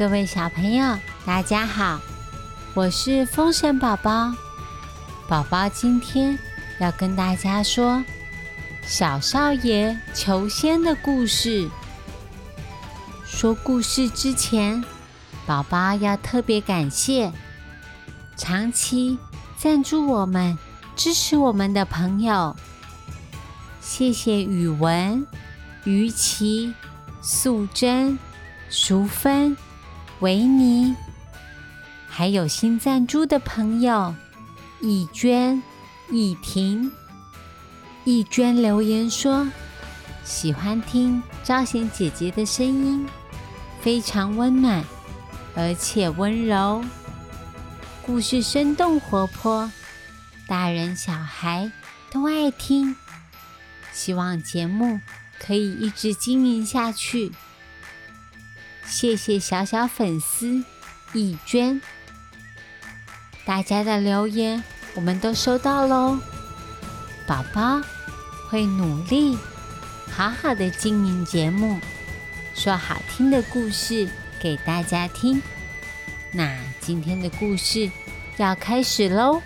各位小朋友，大家好，我是风神宝宝。宝宝今天要跟大家说小少爷求仙的故事。说故事之前，宝宝要特别感谢长期赞助我们、支持我们的朋友。谢谢宇文、于琪、素贞、淑芬、维尼，还有新赞助的朋友易娟、易婷。易娟留言说：“喜欢听昭贤姐姐的声音，非常温暖，而且温柔，故事生动活泼，大人小孩都爱听。”希望节目可以一直经营下去。谢谢小小粉丝易娟，大家的留言我们都收到喽。宝宝会努力好好的经营节目，说好听的故事给大家听。那今天的故事要开始喽。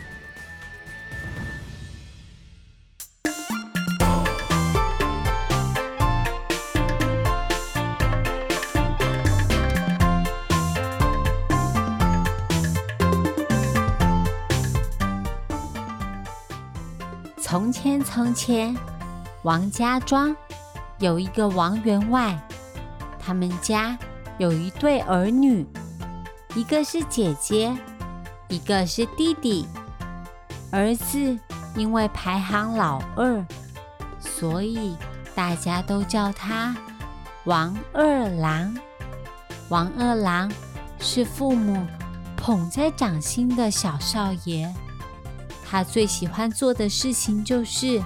从前，王家庄有一个王员外，他们家有一对儿女，一个是姐姐，一个是弟弟。儿子因为排行老二，所以大家都叫他王二郎。王二郎是父母捧在掌心的小少爷。他最喜欢做的事情就是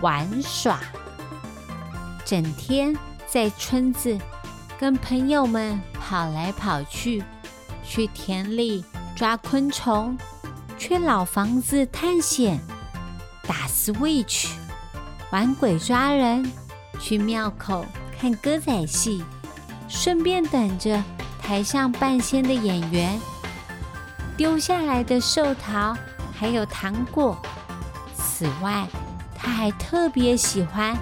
玩耍，整天在村子跟朋友们跑来跑去，去田里抓昆虫，去老房子探险，打 switch，玩鬼抓人，去庙口看歌仔戏，顺便等着台上扮仙的演员丢下来的寿桃。还有糖果。此外，他还特别喜欢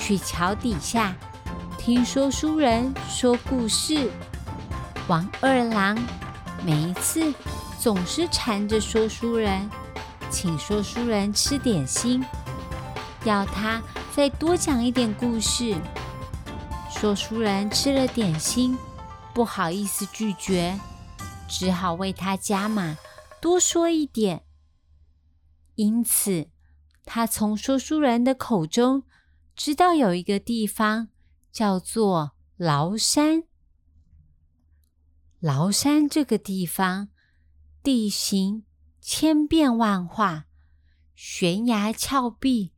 去桥底下听说书人说故事。王二郎每一次总是缠着说书人，请说书人吃点心，要他再多讲一点故事。说书人吃了点心，不好意思拒绝，只好为他加码，多说一点。因此，他从说书人的口中知道有一个地方叫做崂山。崂山这个地方地形千变万化，悬崖峭壁、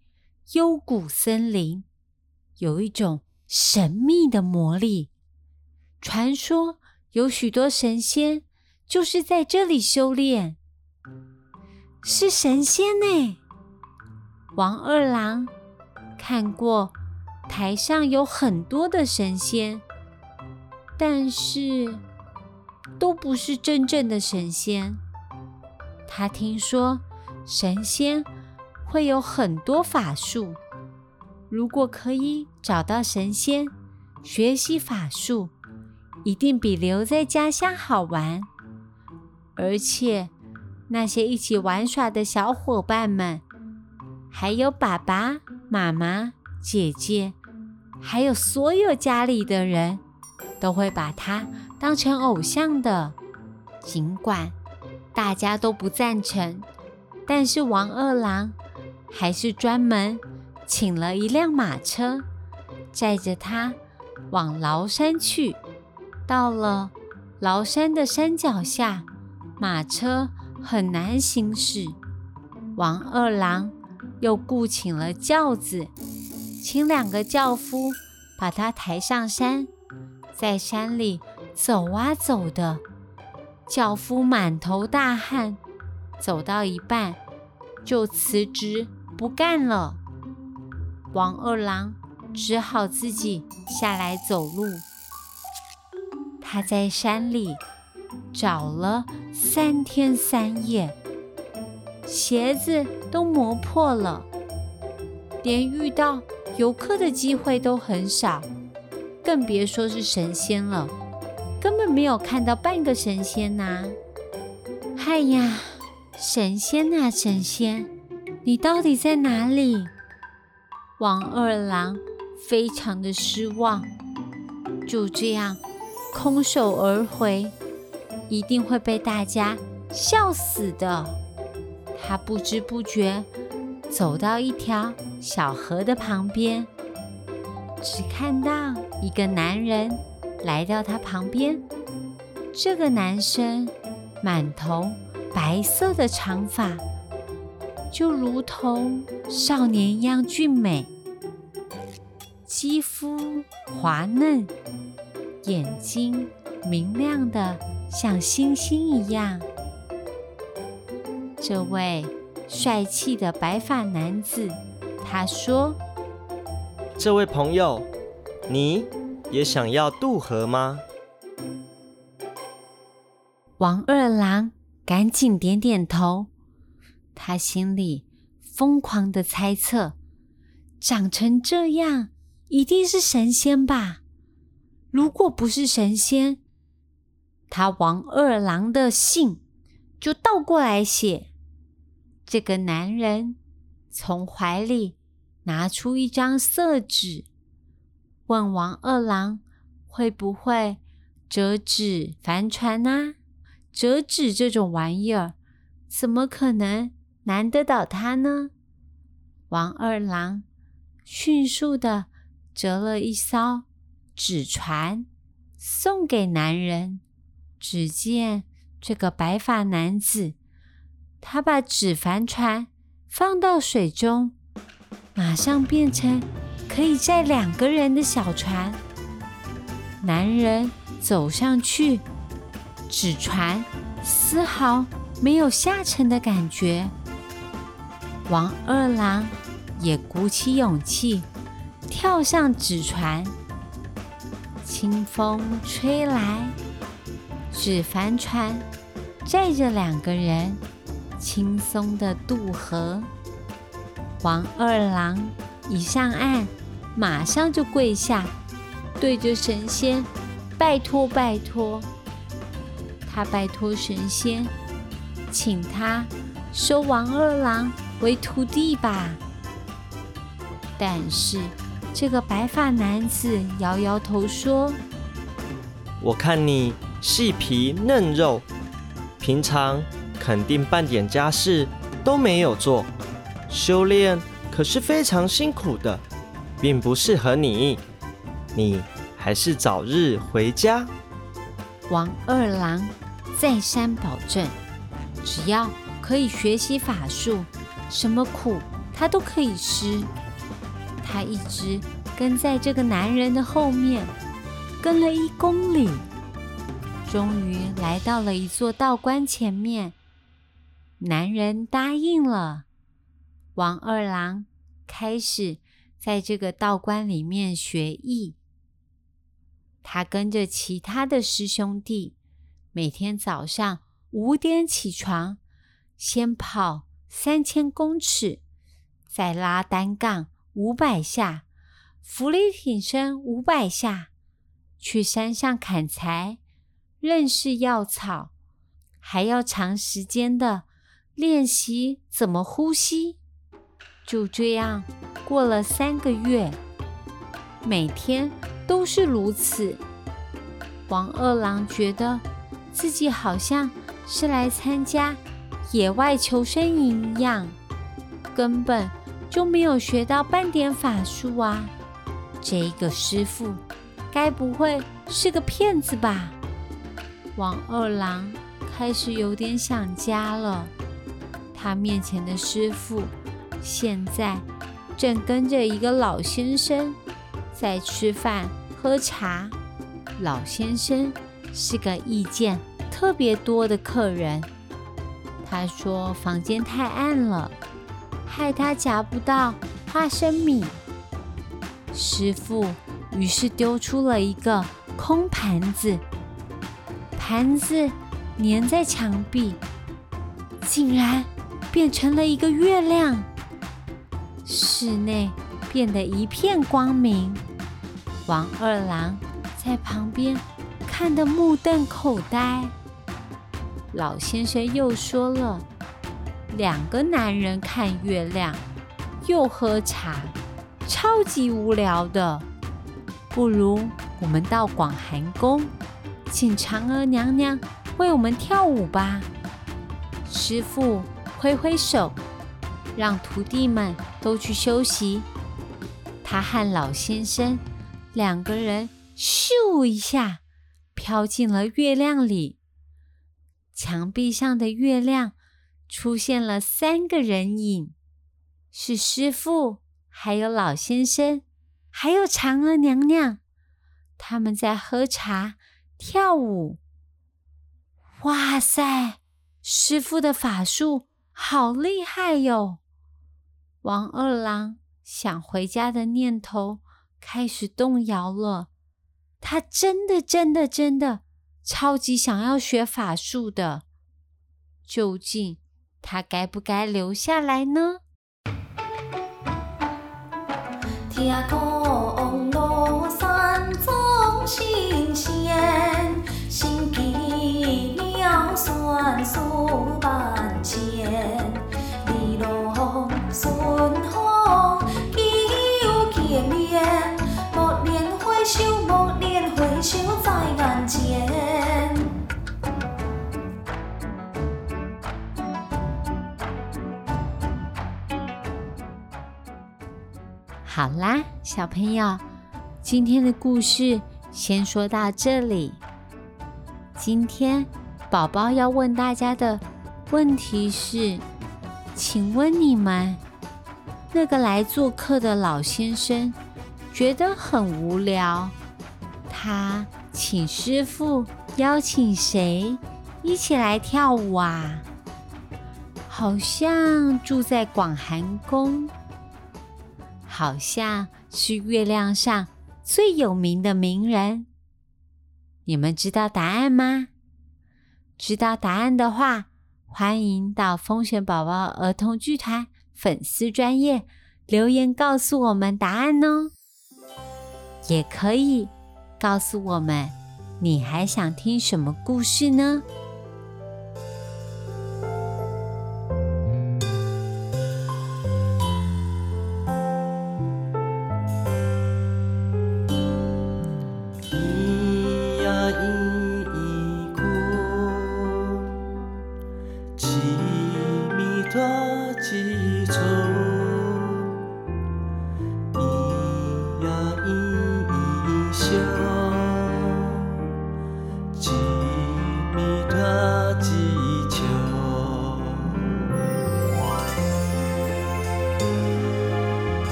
幽谷森林，有一种神秘的魔力。传说有许多神仙就是在这里修炼。是神仙呢！王二郎看过台上有很多的神仙，但是都不是真正的神仙。他听说神仙会有很多法术，如果可以找到神仙学习法术，一定比留在家乡好玩，而且。那些一起玩耍的小伙伴们，还有爸爸妈妈、姐姐，还有所有家里的人，都会把他当成偶像的。尽管大家都不赞成，但是王二郎还是专门请了一辆马车，载着他往崂山去。到了崂山的山脚下，马车。很难行驶，王二郎又雇请了轿子，请两个轿夫把他抬上山，在山里走啊走的，轿夫满头大汗，走到一半就辞职不干了，王二郎只好自己下来走路。他在山里找了三天三夜，鞋子都磨破了，连遇到游客的机会都很少，更别说是神仙了。根本没有看到半个神仙呐！嗨呀，神仙呐，神仙，你到底在哪里？王二郎非常的失望，就这样空手而回，一定会被大家笑死的。他不知不觉走到一条小河的旁边，只看到一个男人。来到他旁边，这个男生满头白色的长发，就如同少年一样俊美，肌肤滑嫩，眼睛明亮的像星星一样。这位帅气的白发男子，他说：“这位朋友，你。”也想要渡河吗？王二郎赶紧点点头，他心里疯狂的猜测：长成这样，一定是神仙吧？如果不是神仙，他王二郎的信就倒过来写。这个男人从怀里拿出一张色纸。问王二郎会不会折纸帆船呢？折纸这种玩意儿，怎么可能难得倒他呢？王二郎迅速的折了一艘纸船，送给男人。只见这个白发男子，他把纸帆船放到水中，马上变成。可以载两个人的小船，男人走上去，纸船丝毫没有下沉的感觉。王二郎也鼓起勇气跳上纸船，清风吹来，纸帆船载着两个人轻松的渡河。王二郎一上岸。马上就跪下，对着神仙拜托拜托。他拜托神仙，请他收王二郎为徒弟吧。但是这个白发男子摇摇头说：“我看你细皮嫩肉，平常肯定半点家事都没有做，修炼可是非常辛苦的。”并不适合你，你还是早日回家。王二郎再三保证，只要可以学习法术，什么苦他都可以吃。他一直跟在这个男人的后面，跟了一公里，终于来到了一座道观前面。男人答应了，王二郎开始。在这个道观里面学艺，他跟着其他的师兄弟，每天早上五点起床，先跑三千公尺，再拉单杠五百下，浮力挺身五百下，去山上砍柴，认识药草，还要长时间的练习怎么呼吸。就这样过了三个月，每天都是如此。王二郎觉得自己好像是来参加野外求生营一样，根本就没有学到半点法术啊！这个师傅该不会是个骗子吧？王二郎开始有点想家了。他面前的师傅。现在正跟着一个老先生在吃饭喝茶。老先生是个意见特别多的客人。他说房间太暗了，害他夹不到花生米。师傅于是丢出了一个空盘子，盘子粘在墙壁，竟然变成了一个月亮。室内变得一片光明。王二郎在旁边看得目瞪口呆。老先生又说了：“两个男人看月亮，又喝茶，超级无聊的。不如我们到广寒宫，请嫦娥娘娘为我们跳舞吧。”师傅挥挥手，让徒弟们都去休息。他和老先生两个人咻一下飘进了月亮里。墙壁上的月亮出现了三个人影，是师傅，还有老先生，还有嫦娥娘娘。他们在喝茶、跳舞。哇塞，师傅的法术好厉害哟！王二郎想回家的念头开始动摇了。他真的、真的、真的。超级想要学法术的，究竟他该不该留下来呢？听讲庐山总新好啦，小朋友，今天的故事先说到这里。今天宝宝要问大家的问题是：请问你们，那个来做客的老先生觉得很无聊，他请师傅邀请谁一起来跳舞啊？好像住在广寒宫。好像是月亮上最有名的名人，你们知道答案吗？知道答案的话，欢迎到风险宝宝儿童剧团粉丝专业留言告诉我们答案哦。也可以告诉我们，你还想听什么故事呢？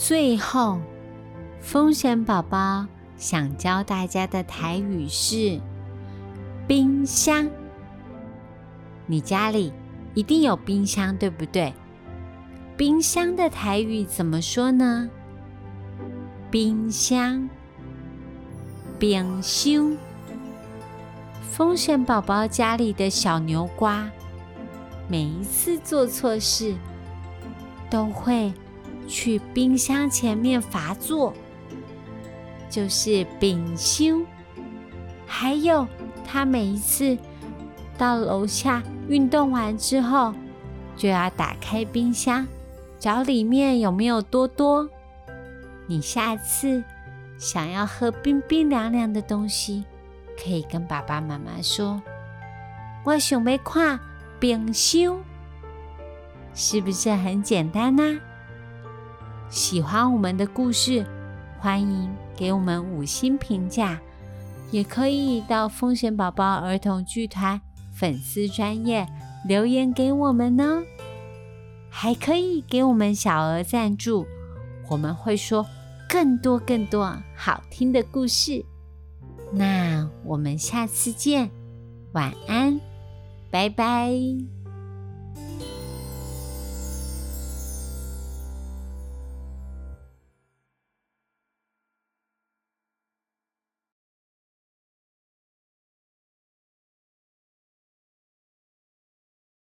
最后，风险宝宝想教大家的台语是“冰箱”。你家里一定有冰箱，对不对？冰箱的台语怎么说呢？冰箱，冰箱。风险宝宝家里的小牛瓜，每一次做错事都会。去冰箱前面罚坐，就是丙修。还有，他每一次到楼下运动完之后，就要打开冰箱，找里面有没有多多。你下次想要喝冰冰凉凉的东西，可以跟爸爸妈妈说：“我想要看冰修。”是不是很简单呢？喜欢我们的故事，欢迎给我们五星评价，也可以到风险宝宝儿童剧团粉丝专业留言给我们呢。还可以给我们小额赞助，我们会说更多更多好听的故事。那我们下次见，晚安，拜拜。